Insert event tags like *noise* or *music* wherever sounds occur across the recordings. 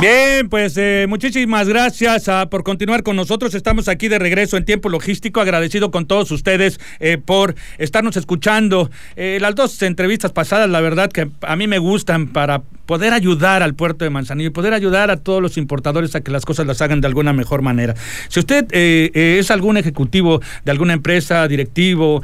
Bien, pues eh, muchísimas gracias ah, por continuar con nosotros. Estamos aquí de regreso en tiempo logístico. Agradecido con todos ustedes eh, por estarnos escuchando. Eh, las dos entrevistas pasadas, la verdad que a mí me gustan para poder ayudar al puerto de Manzanillo y poder ayudar a todos los importadores a que las cosas las hagan de alguna mejor manera. Si usted es algún ejecutivo de alguna empresa, directivo,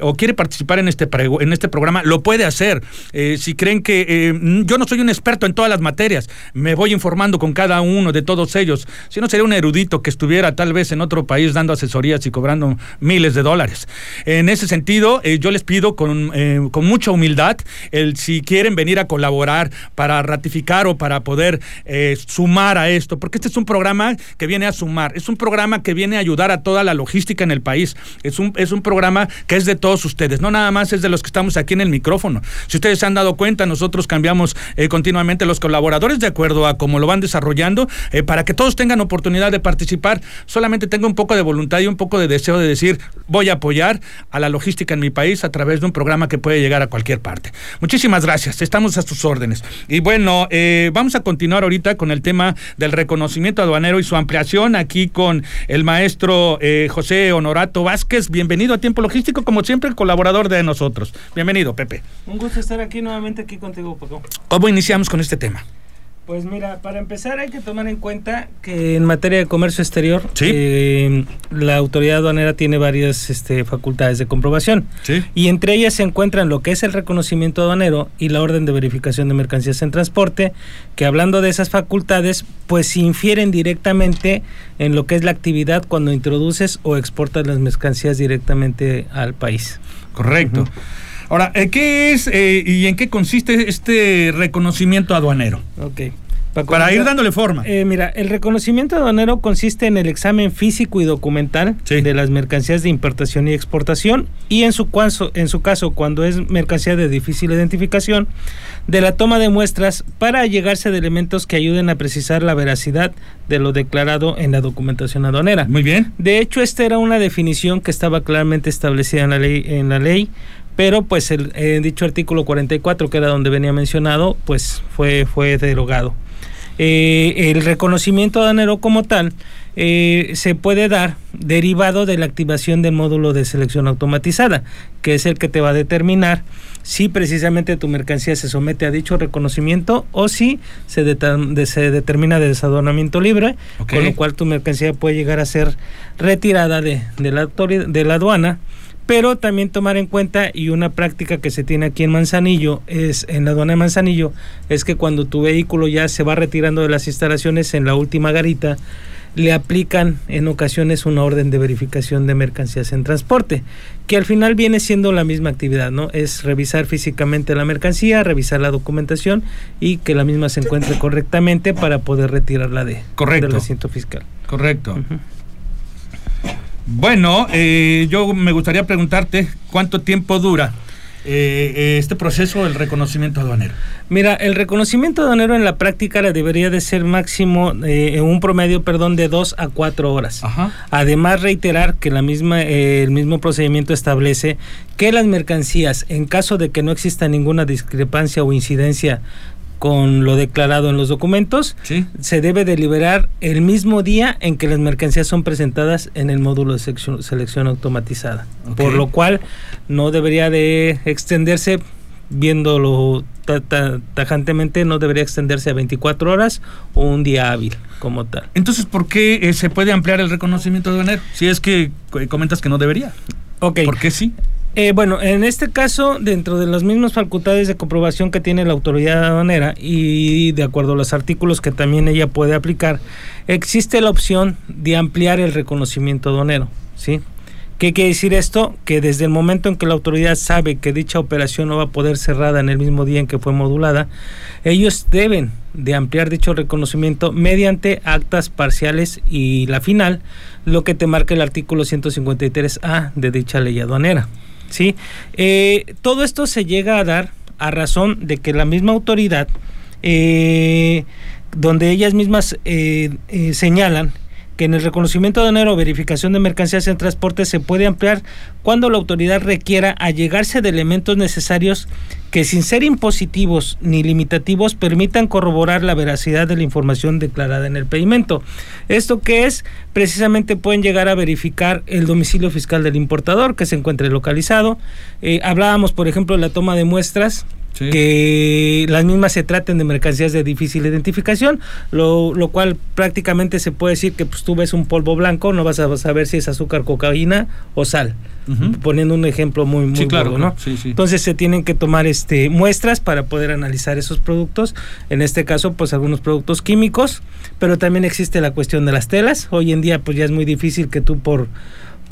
o quiere participar en este, en este programa, lo puede hacer. si creen que yo no soy un experto en todas las materias, me voy informando con cada uno de todos ellos. Si no, sería un erudito que estuviera tal vez en otro país dando asesorías y cobrando miles de dólares. En ese sentido, eh, yo les pido con, eh, con, mucha humildad el si quieren venir a colaborar para ratificar o para poder eh, sumar a esto, porque este es un programa que viene a sumar, es un programa que viene a ayudar a toda la logística en el país, es un, es un programa que es de todos ustedes, no nada más es de los que estamos aquí en el micrófono. Si ustedes se han dado cuenta, nosotros cambiamos continuamente los colaboradores de acuerdo a cómo lo van desarrollando, eh, para que todos tengan oportunidad de participar. Solamente tengo un poco de voluntad y un poco de deseo de decir, voy a apoyar a la logística en mi país a través de un programa que puede llegar a cualquier parte. Muchísimas gracias, estamos a sus órdenes. Y bueno, eh, vamos a continuar ahorita con el tema del reconocimiento aduanero y su ampliación aquí con el maestro eh, José Honorato Vázquez. Bienvenido a Tiempo Logístico, como siempre, colaborador de nosotros. Bienvenido, Pepe. Un gusto estar aquí nuevamente aquí contigo, Paco. ¿Cómo iniciamos con este tema? Pues mira, para empezar hay que tomar en cuenta que en materia de comercio exterior eh, la autoridad aduanera tiene varias este, facultades de comprobación y entre ellas se encuentran lo que es el reconocimiento aduanero y la orden de verificación de mercancías en transporte, que hablando de esas facultades pues infieren directamente en lo que es la actividad cuando introduces o exportas las mercancías directamente al país. Correcto. Ahora, eh, ¿qué es eh, y en qué consiste este reconocimiento aduanero? Ok. Para, ir dándole forma. Eh, mira, el reconocimiento aduanero consiste en el examen físico y documental de las mercancías de importación y exportación y en su, caso, en su caso, cuando es mercancía de difícil identificación, de la toma de muestras para llegarse de elementos que ayuden a precisar la veracidad de lo declarado en la documentación aduanera. Muy bien. De hecho, esta era una definición que estaba claramente establecida en la ley, en la ley pero pues el eh, dicho artículo 44 que era donde venía mencionado pues fue fue derogado. Eh, el reconocimiento aduanero como tal eh, se puede dar derivado de la activación del módulo de selección automatizada, que es el que te va a determinar si precisamente tu mercancía se somete a dicho reconocimiento o si se, se determina de desadonamiento libre, con lo cual tu mercancía puede llegar a ser retirada de, de, la, de la aduana pero también tomar en cuenta y una práctica que se tiene aquí en Manzanillo es en la aduana de Manzanillo es que cuando tu vehículo ya se va retirando de las instalaciones en la última garita le aplican en ocasiones una orden de verificación de mercancías en transporte, que al final viene siendo la misma actividad, ¿no? Es revisar físicamente la mercancía, revisar la documentación y que la misma se encuentre correctamente para poder retirarla de, Correcto. del recinto fiscal. Correcto. Bueno, eh, yo me gustaría preguntarte cuánto tiempo dura eh, eh, este proceso del reconocimiento aduanero. Mira, el reconocimiento aduanero en la práctica debería de ser máximo en un promedio, perdón, de dos a cuatro horas. Además, reiterar que la misma, el mismo procedimiento establece que las mercancías, en caso de que no exista ninguna discrepancia o incidencia con lo declarado en los documentos, se debe deliberar el mismo día en que las mercancías son presentadas en el módulo de selección, automatizada. Por lo cual no debería de extenderse, viéndolo tajantemente, no debería extenderse a 24 horas o un día hábil como tal. Entonces, ¿por qué eh, se puede ampliar el reconocimiento de enero? Si es que comentas que no debería. Ok. ¿Por qué sí? Eh, bueno, en este caso, dentro de las mismas facultades de comprobación que tiene la autoridad aduanera y de acuerdo a los artículos que también ella puede aplicar, existe la opción de ampliar el reconocimiento aduanero, ¿sí? ¿Qué quiere decir esto? Que desde el momento en que la autoridad sabe que dicha operación no va a poder cerrada en el mismo día en que fue modulada, ellos deben de ampliar dicho reconocimiento mediante actas parciales y la final, lo que te marca el artículo 153A de dicha ley aduanera. ¿Sí? Eh, todo esto se llega a dar a razón de que la misma autoridad, eh, donde ellas mismas eh, señalan que en el reconocimiento aduanero o verificación de mercancías en transporte se puede ampliar cuando la autoridad requiera allegarse de elementos necesarios que sin ser impositivos ni limitativos permitan corroborar la veracidad de la información declarada en el pedimento. Esto que es, precisamente pueden llegar a verificar el domicilio fiscal del importador que se encuentre localizado. Eh, hablábamos, por ejemplo, de la toma de muestras que las mismas se traten de mercancías de difícil identificación, lo, lo, cual prácticamente se puede decir que pues, tú ves un polvo blanco, no vas a saber si es azúcar, cocaína o sal, poniendo un ejemplo muy, muy claro, ¿no? Entonces se tienen que tomar este muestras para poder analizar esos productos, en este caso pues algunos productos químicos, pero también existe la cuestión de las telas, hoy en día pues ya es muy difícil que tú por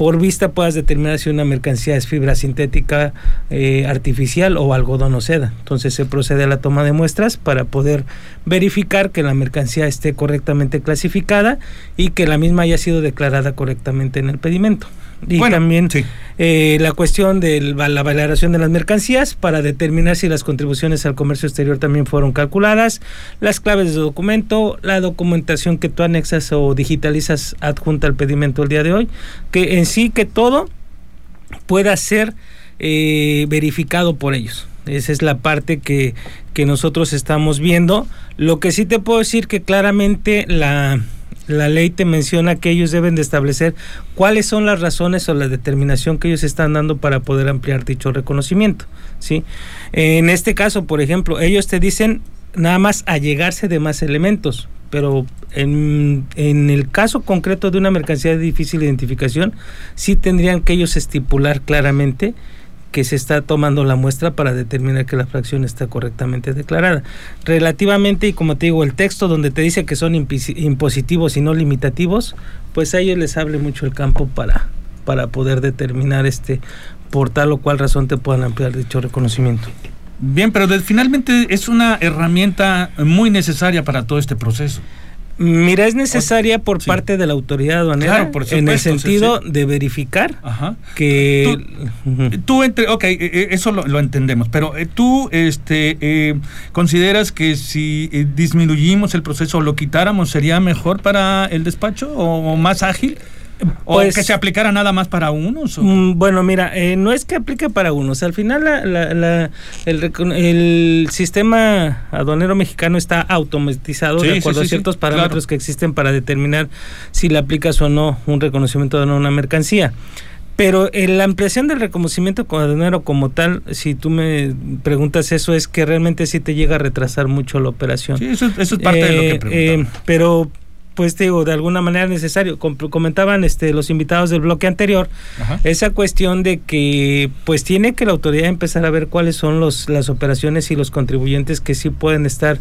por vista puedas determinar si una mercancía es fibra sintética eh, artificial o algodón o seda. Entonces se procede a la toma de muestras para poder verificar que la mercancía esté correctamente clasificada y que la misma haya sido declarada correctamente en el pedimento y también eh, la cuestión de la valoración de las mercancías para determinar si las contribuciones al comercio exterior también fueron calculadas, las claves de documento, la documentación que tú anexas o digitalizas adjunta al pedimento el día de hoy, que en sí que todo pueda ser eh, verificado por ellos. Esa es la parte que, que nosotros estamos viendo. Lo que sí te puedo decir que claramente la la ley te menciona que ellos deben de establecer cuáles son las razones o la determinación que ellos están dando para poder ampliar dicho reconocimiento, ¿sí? En este caso, por ejemplo, ellos te dicen nada más allegarse de más elementos, pero en, en, el caso concreto de una mercancía de difícil identificación, sí tendrían que ellos estipular claramente que se está tomando la muestra para determinar que la fracción está correctamente declarada. Relativamente, y como te digo, el texto donde te dice que son impositivos y no limitativos, pues a ellos les hable mucho el campo para, para poder determinar este por tal o cual razón te puedan ampliar dicho reconocimiento. Bien, pero finalmente es una herramienta muy necesaria para todo este proceso. Mira, es necesaria por parte de la autoridad aduanera en el sentido de verificar que tú, entre, ok, e, e, eso lo, entendemos, pero eh, tú este eh, consideras que si eh, disminuyimos el proceso o lo quitáramos sería mejor para el despacho o más ágil. ¿O pues, que se aplicara nada más para unos? Mm, bueno, mira, eh, no es que aplique para unos. Al final la, el, sistema aduanero mexicano está automatizado de acuerdo a ciertos parámetros que existen para determinar si le aplicas o no un reconocimiento de una mercancía. Pero la ampliación del reconocimiento aduanero como tal, si tú me preguntas eso, es que realmente sí te llega a retrasar mucho la operación. Sí, eso, es parte de lo que eh, preguntaba. Eh, pero pues digo, de alguna manera necesario. comentaban este los invitados del bloque anterior esa cuestión de que pues tiene que la autoridad empezar a ver cuáles son los las operaciones y los contribuyentes que sí pueden estar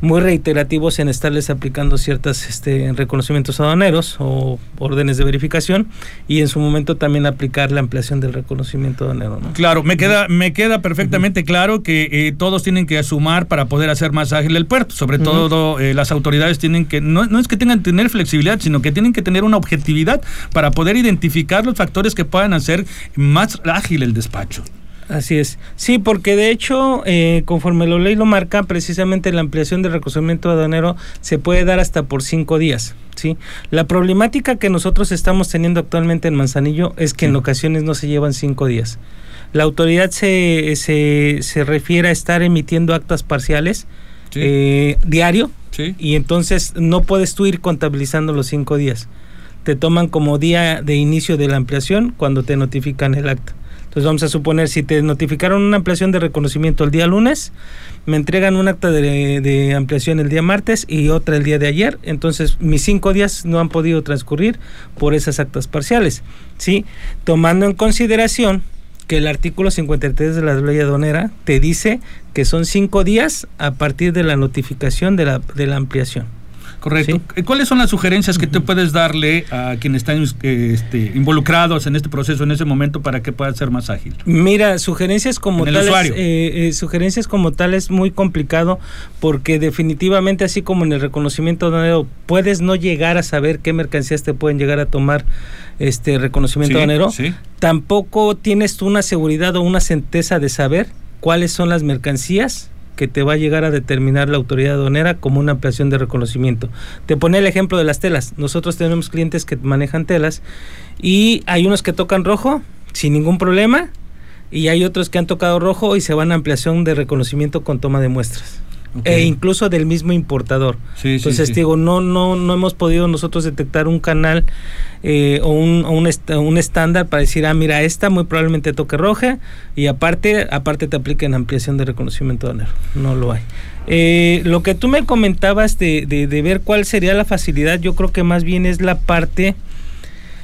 muy reiterativos en estarles aplicando ciertas este, reconocimientos aduaneros o órdenes de verificación y en su momento también aplicar la ampliación del reconocimiento aduanero. Claro, me queda, me queda perfectamente claro que eh, todos tienen que asumar para poder hacer más ágil el puerto. Sobre todo eh, las autoridades tienen que, no, no es que tengan que tener flexibilidad, sino que tienen que tener una objetividad para poder identificar los factores que puedan hacer más ágil el despacho. Así es. Sí, porque de hecho, eh, conforme la ley lo marca, precisamente la ampliación del reconocimiento aduanero se puede dar hasta por cinco días. ¿sí? La problemática que nosotros estamos teniendo actualmente en Manzanillo es que en ocasiones no se llevan cinco días. La autoridad se, se, se refiere a estar emitiendo actas parciales eh, diario y entonces no puedes tú ir contabilizando los cinco días. Te toman como día de inicio de la ampliación cuando te notifican el acta. Entonces vamos a suponer, si te notificaron una ampliación de reconocimiento el día lunes, me entregan un acta de, ampliación el día martes y otra el día de ayer, entonces mis cinco días no han podido transcurrir por esas actas parciales, ¿sí? Tomando en consideración que el artículo 53 de la ley aduanera te dice que son cinco días a partir de la notificación de la, de la ampliación. Correcto. ¿Cuáles son las sugerencias que tú puedes darle a quienes están este, involucrados en este proceso en ese momento para que pueda ser más ágil? Mira, sugerencias como tales, eh, eh, sugerencias como tal es muy complicado porque definitivamente así como en el reconocimiento de dinero puedes no llegar a saber qué mercancías te pueden llegar a tomar este reconocimiento de dinero, tampoco tienes tú una seguridad o una certeza de saber cuáles son las mercancías que te va a llegar a determinar la autoridad aduanera como una ampliación de reconocimiento. Te pone el ejemplo de las telas. Nosotros tenemos clientes que manejan telas y hay unos que tocan rojo sin ningún problema y hay otros que han tocado rojo y se van a ampliación de reconocimiento con toma de muestras e incluso del mismo importador. Entonces digo, no, no, no hemos podido nosotros detectar un canal eh, o, un, un, estándar para decir, ah, mira, esta muy probablemente toque roja y aparte, aparte te apliquen ampliación de reconocimiento de honor. No lo hay. Eh, lo que tú me comentabas de, de, de ver cuál sería la facilidad, yo creo que más bien es la parte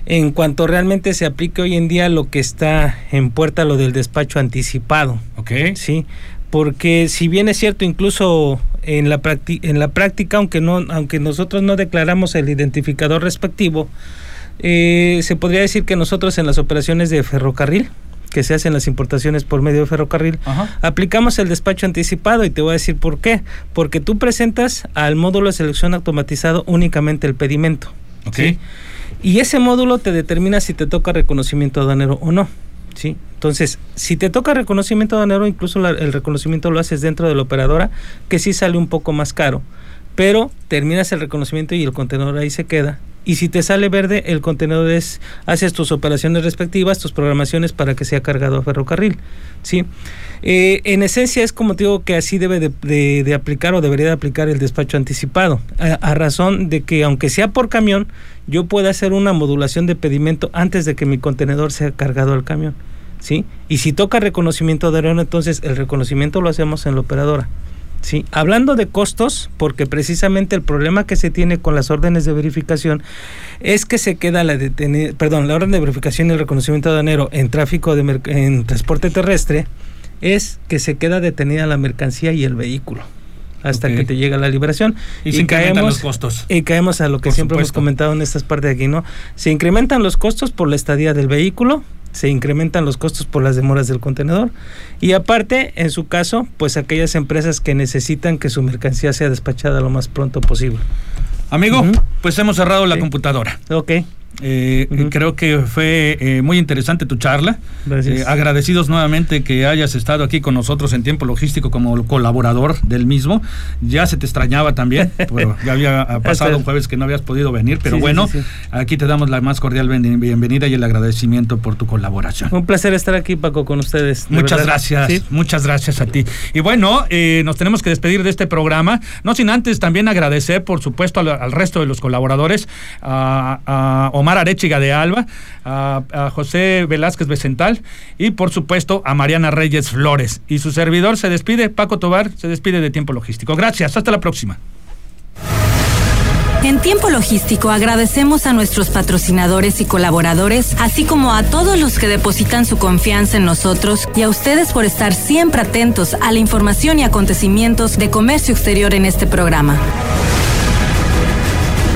en cuanto realmente se aplique hoy en día lo que está en puerta, lo del despacho anticipado. Ok. Sí, porque si bien es cierto incluso en la, en la práctica, aunque, no, aunque nosotros no declaramos el identificador respectivo, eh, se podría decir que nosotros en las operaciones de ferrocarril, que se hacen las importaciones por medio de ferrocarril, aplicamos el despacho anticipado y te voy a decir por qué. Porque tú presentas al módulo de selección automatizado únicamente el pedimento. Y ese módulo te determina si te toca reconocimiento aduanero o no. ¿Sí? Entonces, si te toca reconocimiento aduanero, incluso el reconocimiento lo haces dentro de la operadora, que sí sale un poco más caro, pero terminas el reconocimiento y el contenedor ahí se queda. Y si te sale verde, el contenedor es, haces tus operaciones respectivas, tus programaciones para que sea cargado a ferrocarril, ¿sí? Eh, en esencia es como te digo que así debe de, aplicar o debería de aplicar el despacho anticipado, a, razón de que aunque sea por camión, yo pueda hacer una modulación de pedimento antes de que mi contenedor sea cargado al camión. ¿sí? Y si toca reconocimiento de aerono, entonces el reconocimiento lo hacemos en la operadora. ¿Sí? Hablando de costos, porque precisamente el problema que se tiene con las órdenes de verificación es que se queda la perdón, la orden de verificación y el reconocimiento de aduanero en tráfico de en transporte terrestre es que se queda detenida la mercancía y el vehículo hasta que te llega la liberación. Y, se incrementan los costos. Y caemos a lo que siempre hemos comentado en estas partes de aquí, ¿no? Se incrementan los costos por la estadía del vehículo, se incrementan los costos por las demoras del contenedor y aparte, en su caso, pues aquellas empresas que necesitan que su mercancía sea despachada lo más pronto posible. Amigo, pues hemos cerrado la computadora. Ok. Eh, Creo que fue eh, muy interesante tu charla. Eh, agradecidos nuevamente que hayas estado aquí con nosotros en tiempo logístico como colaborador del mismo. Ya se te extrañaba también, *laughs* pero ya había pasado un jueves que no habías podido venir, pero bueno, aquí te damos la más cordial bienvenida y el agradecimiento por tu colaboración. Un placer estar aquí, Paco, con ustedes. Muchas gracias, muchas gracias a ti. Y bueno, eh, nos tenemos que despedir de este programa, no sin antes también agradecer, por supuesto, al, resto de los colaboradores, a, a Omar Arechiga de Alba, a, José Velázquez Becental y por supuesto a Mariana Reyes Flores. Y su servidor se despide, Paco Tobar, se despide de Tiempo Logístico. Gracias, hasta la próxima. En Tiempo Logístico agradecemos a nuestros patrocinadores y colaboradores, así como a todos los que depositan su confianza en nosotros y a ustedes por estar siempre atentos a la información y acontecimientos de comercio exterior en este programa.